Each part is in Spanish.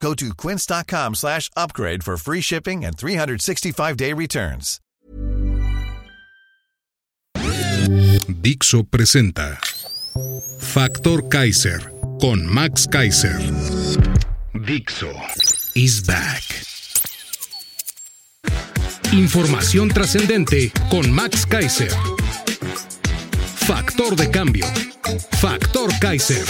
Go to quince.com slash upgrade for free shipping and 365-day returns. Dixo presenta Factor Kaiser con Max Kaiser. Dixo is back. Información trascendente con Max Kaiser. Factor de cambio. Factor Kaiser.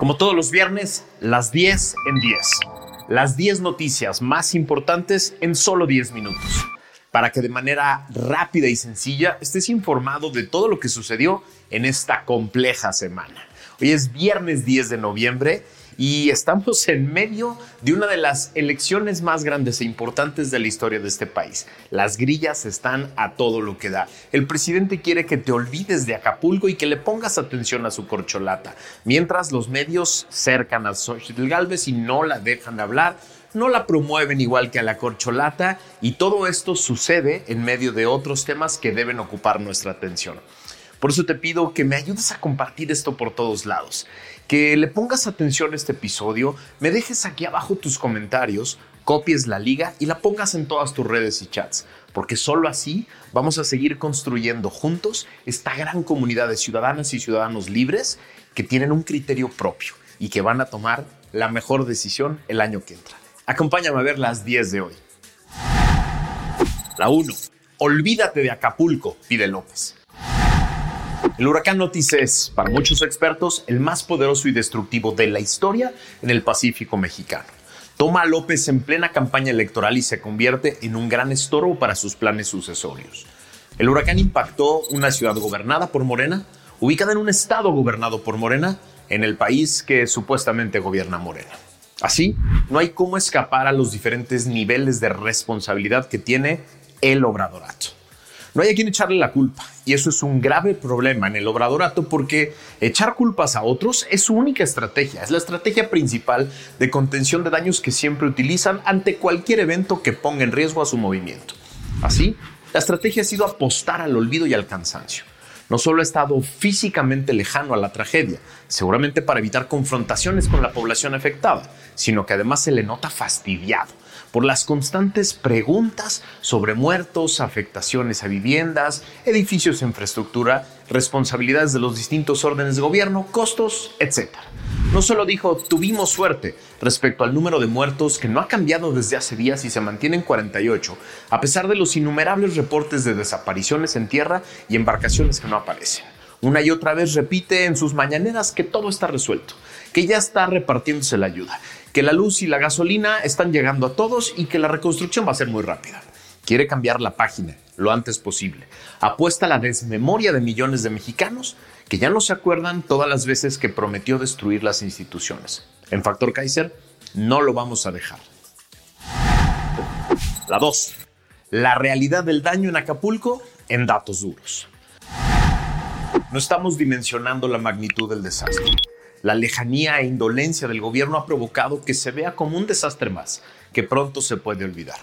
Como todos los viernes, las 10 en 10. Las 10 noticias más importantes en solo 10 minutos. Para que de manera rápida y sencilla estés informado de todo lo que sucedió en esta compleja semana. Hoy es viernes 10 de noviembre y estamos en medio de una de las elecciones más grandes e importantes de la historia de este país. Las grillas están a todo lo que da. El presidente quiere que te olvides de Acapulco y que le pongas atención a su corcholata, mientras los medios cercan a Xochitl Galvez y no la dejan hablar no la promueven igual que a la corcholata y todo esto sucede en medio de otros temas que deben ocupar nuestra atención. Por eso te pido que me ayudes a compartir esto por todos lados, que le pongas atención a este episodio, me dejes aquí abajo tus comentarios, copies la liga y la pongas en todas tus redes y chats, porque solo así vamos a seguir construyendo juntos esta gran comunidad de ciudadanas y ciudadanos libres que tienen un criterio propio y que van a tomar la mejor decisión el año que entra. Acompáñame a ver las 10 de hoy. La 1. Olvídate de Acapulco, pide López. El huracán Otis es, para muchos expertos, el más poderoso y destructivo de la historia en el Pacífico mexicano. Toma a López en plena campaña electoral y se convierte en un gran estorbo para sus planes sucesorios. El huracán impactó una ciudad gobernada por Morena, ubicada en un estado gobernado por Morena, en el país que supuestamente gobierna Morena. Así, no hay cómo escapar a los diferentes niveles de responsabilidad que tiene el obradorato. No hay a quien echarle la culpa y eso es un grave problema en el obradorato porque echar culpas a otros es su única estrategia, es la estrategia principal de contención de daños que siempre utilizan ante cualquier evento que ponga en riesgo a su movimiento. Así, la estrategia ha sido apostar al olvido y al cansancio. No solo ha estado físicamente lejano a la tragedia, seguramente para evitar confrontaciones con la población afectada, sino que además se le nota fastidiado por las constantes preguntas sobre muertos, afectaciones a viviendas, edificios e infraestructura, responsabilidades de los distintos órdenes de gobierno, costos, etc. No solo dijo tuvimos suerte respecto al número de muertos que no ha cambiado desde hace días y se mantiene en 48, a pesar de los innumerables reportes de desapariciones en tierra y embarcaciones que no aparecen. Una y otra vez repite en sus mañaneras que todo está resuelto, que ya está repartiéndose la ayuda, que la luz y la gasolina están llegando a todos y que la reconstrucción va a ser muy rápida. Quiere cambiar la página lo antes posible. Apuesta a la desmemoria de millones de mexicanos que ya no se acuerdan todas las veces que prometió destruir las instituciones. En Factor Kaiser no lo vamos a dejar. La 2. La realidad del daño en Acapulco en datos duros. No estamos dimensionando la magnitud del desastre. La lejanía e indolencia del gobierno ha provocado que se vea como un desastre más, que pronto se puede olvidar.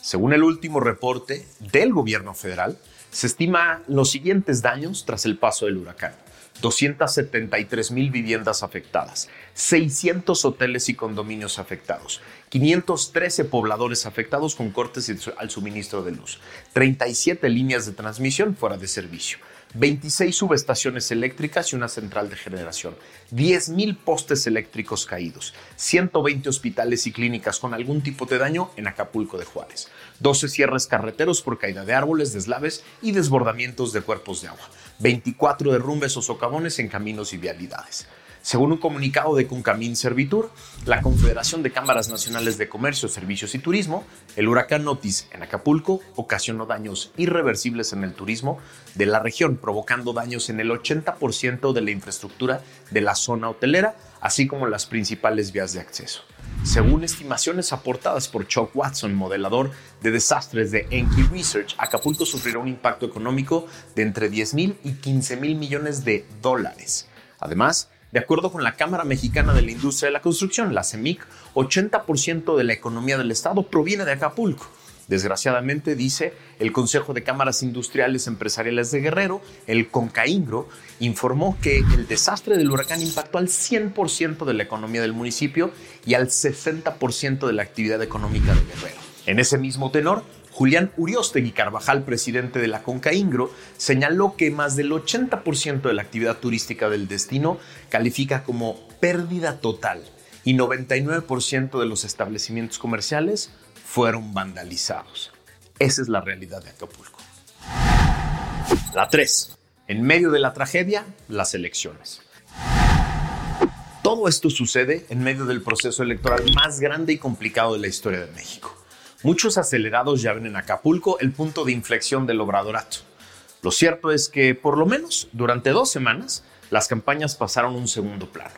Según el último reporte del gobierno federal, se estima los siguientes daños tras el paso del huracán. 273 mil viviendas afectadas, 600 hoteles y condominios afectados, 513 pobladores afectados con cortes al suministro de luz, 37 líneas de transmisión fuera de servicio, 26 subestaciones eléctricas y una central de generación, 10.000 postes eléctricos caídos, 120 hospitales y clínicas con algún tipo de daño en Acapulco de Juárez, 12 cierres carreteros por caída de árboles, deslaves y desbordamientos de cuerpos de agua, 24 derrumbes o socavones en caminos y vialidades. Según un comunicado de Concamín Servitur, la Confederación de Cámaras Nacionales de Comercio, Servicios y Turismo, el huracán Otis en Acapulco ocasionó daños irreversibles en el turismo de la región, provocando daños en el 80% de la infraestructura de la zona hotelera, así como las principales vías de acceso. Según estimaciones aportadas por Chuck Watson, modelador de desastres de Enki Research, Acapulco sufrirá un impacto económico de entre 10 mil y 15 mil millones de dólares. Además, de acuerdo con la Cámara Mexicana de la Industria de la Construcción, la CEMIC, 80% de la economía del Estado proviene de Acapulco. Desgraciadamente, dice el Consejo de Cámaras Industriales Empresariales de Guerrero, el CONCAINGRO, informó que el desastre del huracán impactó al 100% de la economía del municipio y al 60% de la actividad económica de Guerrero. En ese mismo tenor, Julián Uriostegui Carvajal, presidente de la CONCAINGRO, señaló que más del 80% de la actividad turística del destino califica como pérdida total y 99% de los establecimientos comerciales fueron vandalizados. Esa es la realidad de Acapulco. La 3. En medio de la tragedia, las elecciones. Todo esto sucede en medio del proceso electoral más grande y complicado de la historia de México. Muchos acelerados ya ven en Acapulco el punto de inflexión del obradorato. Lo cierto es que, por lo menos durante dos semanas, las campañas pasaron un segundo plano.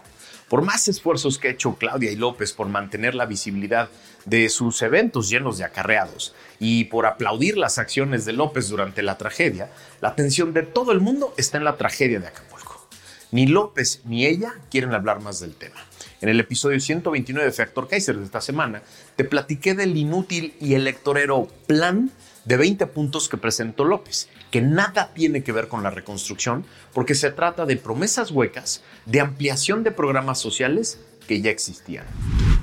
Por más esfuerzos que ha hecho Claudia y López por mantener la visibilidad de sus eventos llenos de acarreados y por aplaudir las acciones de López durante la tragedia, la atención de todo el mundo está en la tragedia de Acapulco. Ni López ni ella quieren hablar más del tema. En el episodio 129 de Factor Kaiser de esta semana, te platiqué del inútil y electorero plan de 20 puntos que presentó López, que nada tiene que ver con la reconstrucción, porque se trata de promesas huecas de ampliación de programas sociales que ya existían.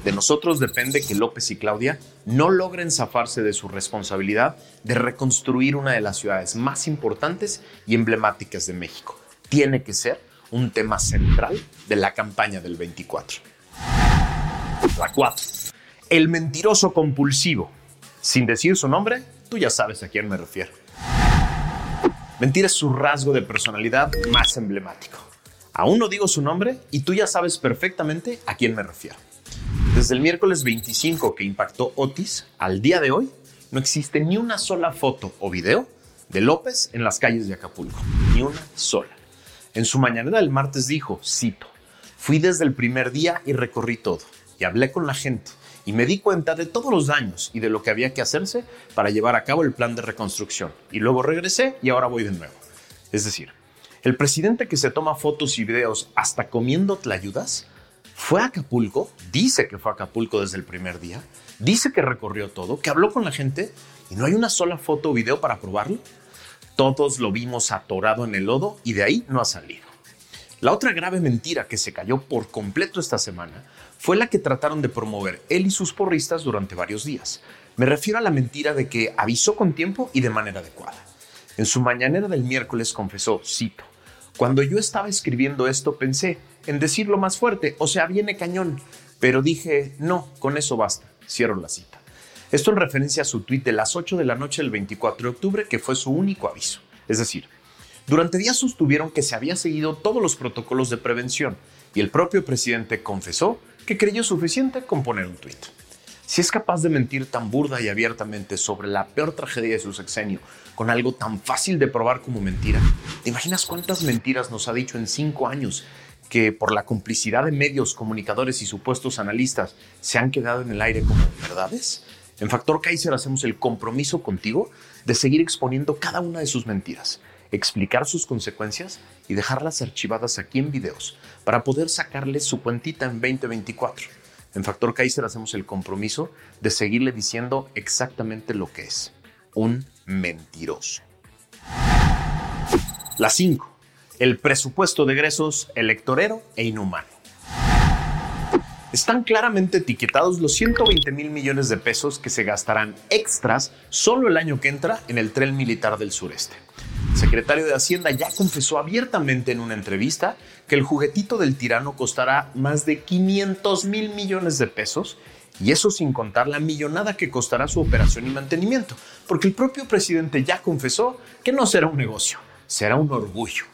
De nosotros depende que López y Claudia no logren zafarse de su responsabilidad de reconstruir una de las ciudades más importantes y emblemáticas de México. Tiene que ser un tema central de la campaña del 24. La 4. El mentiroso compulsivo. Sin decir su nombre, tú ya sabes a quién me refiero. Mentir es su rasgo de personalidad más emblemático. Aún no digo su nombre y tú ya sabes perfectamente a quién me refiero. Desde el miércoles 25 que impactó Otis al día de hoy, no existe ni una sola foto o video de López en las calles de Acapulco. Ni una sola. En su mañanera del martes dijo, cito, fui desde el primer día y recorrí todo, y hablé con la gente, y me di cuenta de todos los daños y de lo que había que hacerse para llevar a cabo el plan de reconstrucción. Y luego regresé y ahora voy de nuevo. Es decir, el presidente que se toma fotos y videos hasta comiendo tlayudas, fue a Acapulco, dice que fue a Acapulco desde el primer día, dice que recorrió todo, que habló con la gente y no hay una sola foto o video para probarlo. Todos lo vimos atorado en el lodo y de ahí no ha salido. La otra grave mentira que se cayó por completo esta semana fue la que trataron de promover él y sus porristas durante varios días. Me refiero a la mentira de que avisó con tiempo y de manera adecuada. En su mañanera del miércoles confesó, cito, cuando yo estaba escribiendo esto pensé en decirlo más fuerte, o sea, viene cañón, pero dije, no, con eso basta. Cierro la cita. Esto en referencia a su tuit de las 8 de la noche del 24 de octubre, que fue su único aviso. Es decir, durante días sostuvieron que se había seguido todos los protocolos de prevención y el propio presidente confesó que creyó suficiente con poner un tuit. Si es capaz de mentir tan burda y abiertamente sobre la peor tragedia de su sexenio con algo tan fácil de probar como mentira, ¿te imaginas cuántas mentiras nos ha dicho en cinco años que por la complicidad de medios, comunicadores y supuestos analistas se han quedado en el aire como verdades? En Factor Kaiser hacemos el compromiso contigo de seguir exponiendo cada una de sus mentiras, explicar sus consecuencias y dejarlas archivadas aquí en videos para poder sacarle su cuentita en 2024. En Factor Kaiser hacemos el compromiso de seguirle diciendo exactamente lo que es, un mentiroso. La 5. El presupuesto de egresos electorero e inhumano están claramente etiquetados los 120 mil millones de pesos que se gastarán extras solo el año que entra en el tren militar del sureste. El secretario de Hacienda ya confesó abiertamente en una entrevista que el juguetito del tirano costará más de 500 mil millones de pesos y eso sin contar la millonada que costará su operación y mantenimiento, porque el propio presidente ya confesó que no será un negocio, será un orgullo.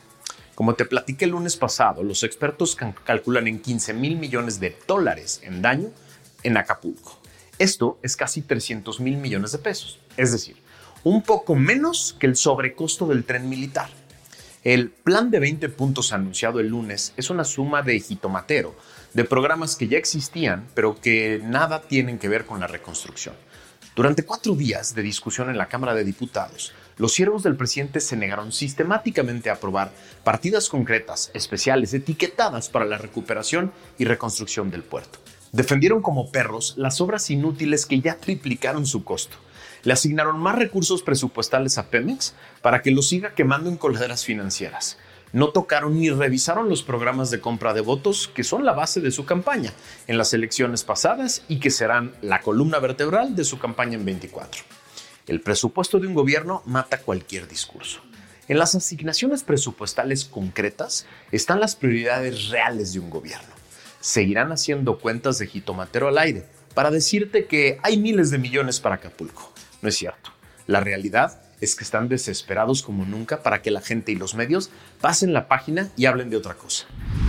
Como te platiqué el lunes pasado, los expertos calculan en 15 mil millones de dólares en daño en Acapulco. Esto es casi 300 mil millones de pesos, es decir, un poco menos que el sobrecosto del tren militar. El plan de 20 puntos anunciado el lunes es una suma de jitomatero de programas que ya existían, pero que nada tienen que ver con la reconstrucción. Durante cuatro días de discusión en la Cámara de Diputados, los siervos del presidente se negaron sistemáticamente a aprobar partidas concretas, especiales, etiquetadas para la recuperación y reconstrucción del puerto. Defendieron como perros las obras inútiles que ya triplicaron su costo. Le asignaron más recursos presupuestales a Pemex para que lo siga quemando en coladeras financieras no tocaron ni revisaron los programas de compra de votos que son la base de su campaña en las elecciones pasadas y que serán la columna vertebral de su campaña en 24. El presupuesto de un gobierno mata cualquier discurso. En las asignaciones presupuestales concretas están las prioridades reales de un gobierno. Seguirán haciendo cuentas de jitomatero al aire para decirte que hay miles de millones para Acapulco. No es cierto. La realidad es que están desesperados como nunca para que la gente y los medios pasen la página y hablen de otra cosa.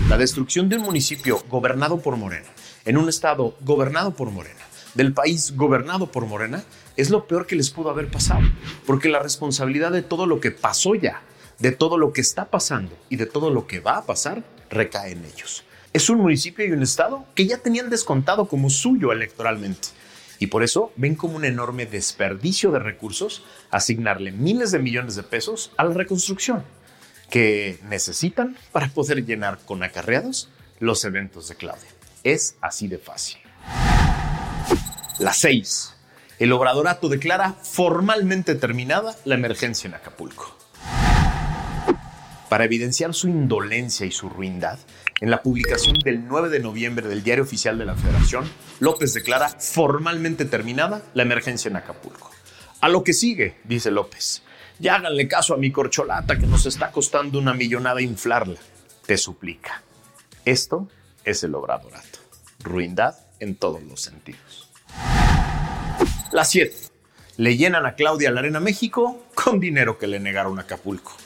La destrucción de un municipio gobernado por Morena, en un estado gobernado por Morena, del país gobernado por Morena, es lo peor que les pudo haber pasado, porque la responsabilidad de todo lo que pasó ya, de todo lo que está pasando y de todo lo que va a pasar recae en ellos. Es un municipio y un estado que ya tenían descontado como suyo electoralmente y por eso ven como un enorme desperdicio de recursos asignarle miles de millones de pesos a la reconstrucción que necesitan para poder llenar con acarreados los eventos de Claudia. Es así de fácil. La 6. El obradorato declara formalmente terminada la emergencia en Acapulco. Para evidenciar su indolencia y su ruindad, en la publicación del 9 de noviembre del Diario Oficial de la Federación, López declara formalmente terminada la emergencia en Acapulco. A lo que sigue, dice López, ya háganle caso a mi corcholata que nos está costando una millonada inflarla. Te suplica. Esto es el obradorato. Ruindad en todos los sentidos. La 7. Le llenan a Claudia la Arena México con dinero que le negaron a Acapulco.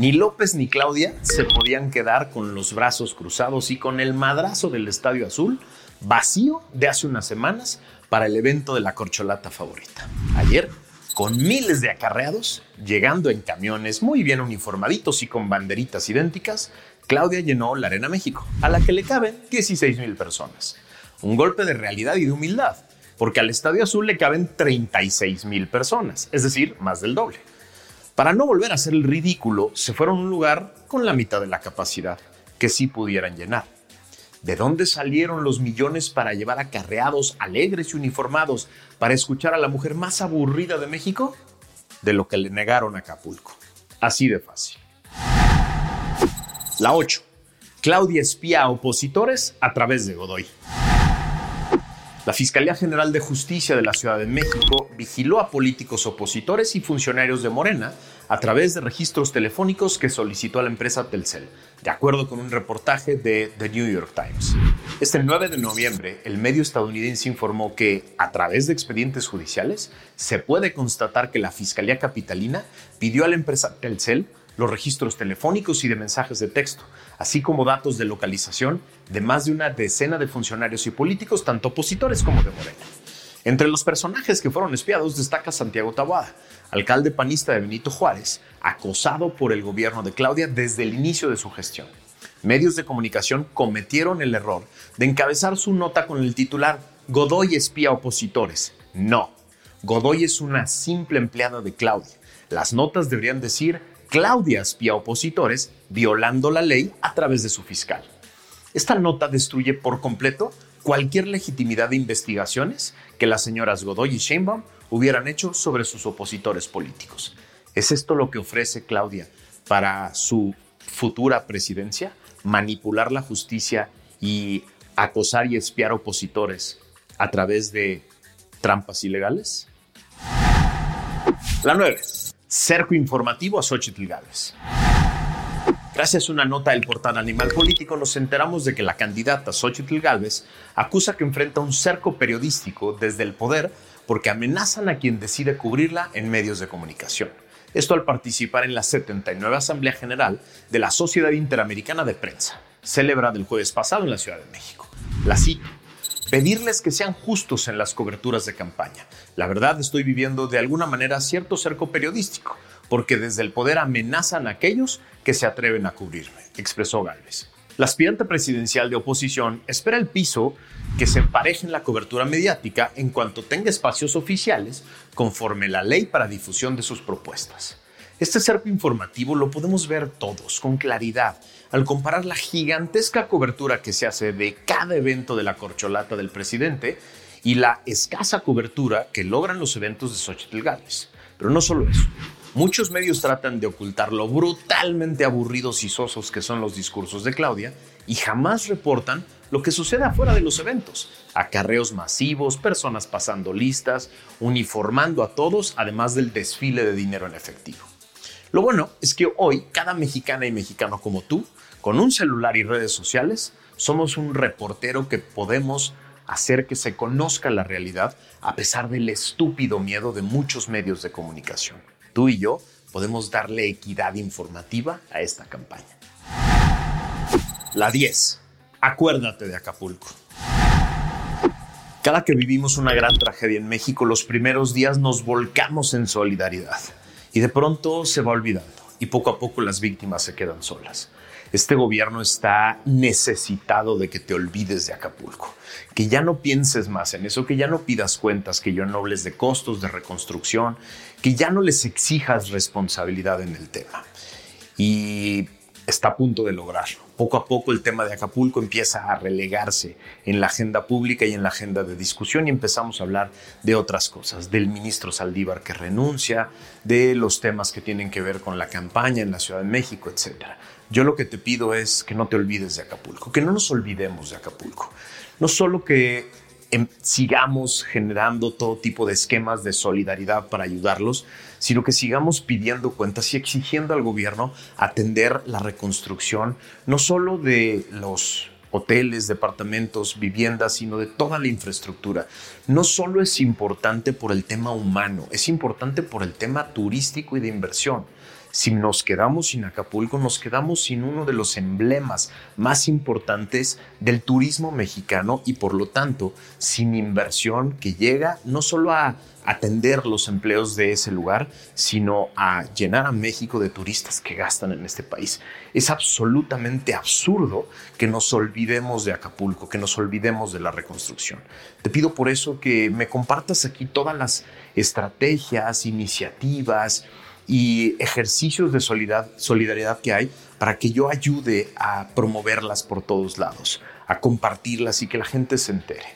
Ni López ni Claudia se podían quedar con los brazos cruzados y con el madrazo del Estadio Azul vacío de hace unas semanas para el evento de la corcholata favorita. Ayer, con miles de acarreados, llegando en camiones muy bien uniformaditos y con banderitas idénticas, Claudia llenó la Arena México, a la que le caben 16 mil personas. Un golpe de realidad y de humildad, porque al Estadio Azul le caben 36 mil personas, es decir, más del doble. Para no volver a hacer el ridículo, se fueron a un lugar con la mitad de la capacidad, que sí pudieran llenar. ¿De dónde salieron los millones para llevar a carreados alegres y uniformados para escuchar a la mujer más aburrida de México? De lo que le negaron a Acapulco. Así de fácil. La 8. Claudia espía a opositores a través de Godoy. La Fiscalía General de Justicia de la Ciudad de México vigiló a políticos opositores y funcionarios de Morena a través de registros telefónicos que solicitó a la empresa Telcel, de acuerdo con un reportaje de The New York Times. Este 9 de noviembre, el medio estadounidense informó que, a través de expedientes judiciales, se puede constatar que la Fiscalía Capitalina pidió a la empresa Telcel los registros telefónicos y de mensajes de texto, así como datos de localización de más de una decena de funcionarios y políticos, tanto opositores como de Morena. Entre los personajes que fueron espiados destaca Santiago Taboada, alcalde panista de Benito Juárez, acosado por el gobierno de Claudia desde el inicio de su gestión. Medios de comunicación cometieron el error de encabezar su nota con el titular Godoy espía opositores. No, Godoy es una simple empleada de Claudia. Las notas deberían decir Claudia espía opositores violando la ley a través de su fiscal. Esta nota destruye por completo cualquier legitimidad de investigaciones que las señoras Godoy y Sheinbaum hubieran hecho sobre sus opositores políticos. ¿Es esto lo que ofrece Claudia para su futura presidencia? Manipular la justicia y acosar y espiar opositores a través de trampas ilegales? La 9 cerco informativo a Xochitl Gálvez. Gracias a una nota del portal Animal Político nos enteramos de que la candidata Xochitl Gálvez acusa que enfrenta un cerco periodístico desde el poder porque amenazan a quien decide cubrirla en medios de comunicación. Esto al participar en la 79 Asamblea General de la Sociedad Interamericana de Prensa, celebrada el jueves pasado en la Ciudad de México. La cito pedirles que sean justos en las coberturas de campaña. La verdad estoy viviendo de alguna manera cierto cerco periodístico, porque desde el poder amenazan a aquellos que se atreven a cubrirme, expresó Galvez. La aspirante presidencial de oposición espera el piso que se empareje en la cobertura mediática en cuanto tenga espacios oficiales conforme la ley para difusión de sus propuestas. Este cerco informativo lo podemos ver todos con claridad al comparar la gigantesca cobertura que se hace de cada evento de la corcholata del presidente y la escasa cobertura que logran los eventos de Xochitl Gálvez. Pero no solo eso. Muchos medios tratan de ocultar lo brutalmente aburridos y sosos que son los discursos de Claudia y jamás reportan lo que sucede afuera de los eventos. Acarreos masivos, personas pasando listas, uniformando a todos, además del desfile de dinero en efectivo. Lo bueno es que hoy cada mexicana y mexicano como tú, con un celular y redes sociales, somos un reportero que podemos hacer que se conozca la realidad a pesar del estúpido miedo de muchos medios de comunicación tú y yo podemos darle equidad informativa a esta campaña. La 10. Acuérdate de Acapulco. Cada que vivimos una gran tragedia en México, los primeros días nos volcamos en solidaridad y de pronto se va olvidando y poco a poco las víctimas se quedan solas. Este gobierno está necesitado de que te olvides de Acapulco, que ya no pienses más en eso, que ya no pidas cuentas, que ya no hables de costos de reconstrucción, que ya no les exijas responsabilidad en el tema. Y está a punto de lograrlo. Poco a poco el tema de Acapulco empieza a relegarse en la agenda pública y en la agenda de discusión y empezamos a hablar de otras cosas, del ministro Saldívar que renuncia, de los temas que tienen que ver con la campaña en la Ciudad de México, etcétera. Yo lo que te pido es que no te olvides de Acapulco, que no nos olvidemos de Acapulco. No solo que em, sigamos generando todo tipo de esquemas de solidaridad para ayudarlos, sino que sigamos pidiendo cuentas y exigiendo al gobierno atender la reconstrucción, no solo de los hoteles, departamentos, viviendas, sino de toda la infraestructura. No solo es importante por el tema humano, es importante por el tema turístico y de inversión. Si nos quedamos sin Acapulco, nos quedamos sin uno de los emblemas más importantes del turismo mexicano y por lo tanto sin inversión que llega no solo a atender los empleos de ese lugar, sino a llenar a México de turistas que gastan en este país. Es absolutamente absurdo que nos olvidemos de Acapulco, que nos olvidemos de la reconstrucción. Te pido por eso que me compartas aquí todas las estrategias, iniciativas, y ejercicios de solidaridad que hay para que yo ayude a promoverlas por todos lados, a compartirlas y que la gente se entere.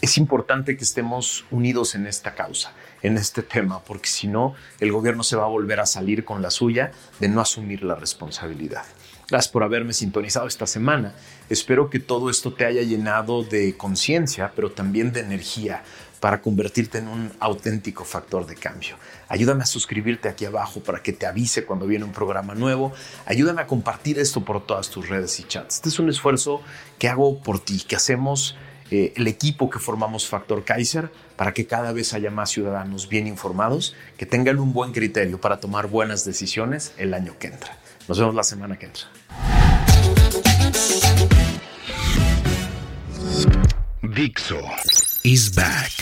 Es importante que estemos unidos en esta causa, en este tema, porque si no, el gobierno se va a volver a salir con la suya de no asumir la responsabilidad. Gracias por haberme sintonizado esta semana. Espero que todo esto te haya llenado de conciencia, pero también de energía para convertirte en un auténtico factor de cambio. Ayúdame a suscribirte aquí abajo para que te avise cuando viene un programa nuevo. Ayúdame a compartir esto por todas tus redes y chats. Este es un esfuerzo que hago por ti, que hacemos eh, el equipo que formamos Factor Kaiser para que cada vez haya más ciudadanos bien informados, que tengan un buen criterio para tomar buenas decisiones el año que entra. Nos vemos la semana que entra. Dixo is back.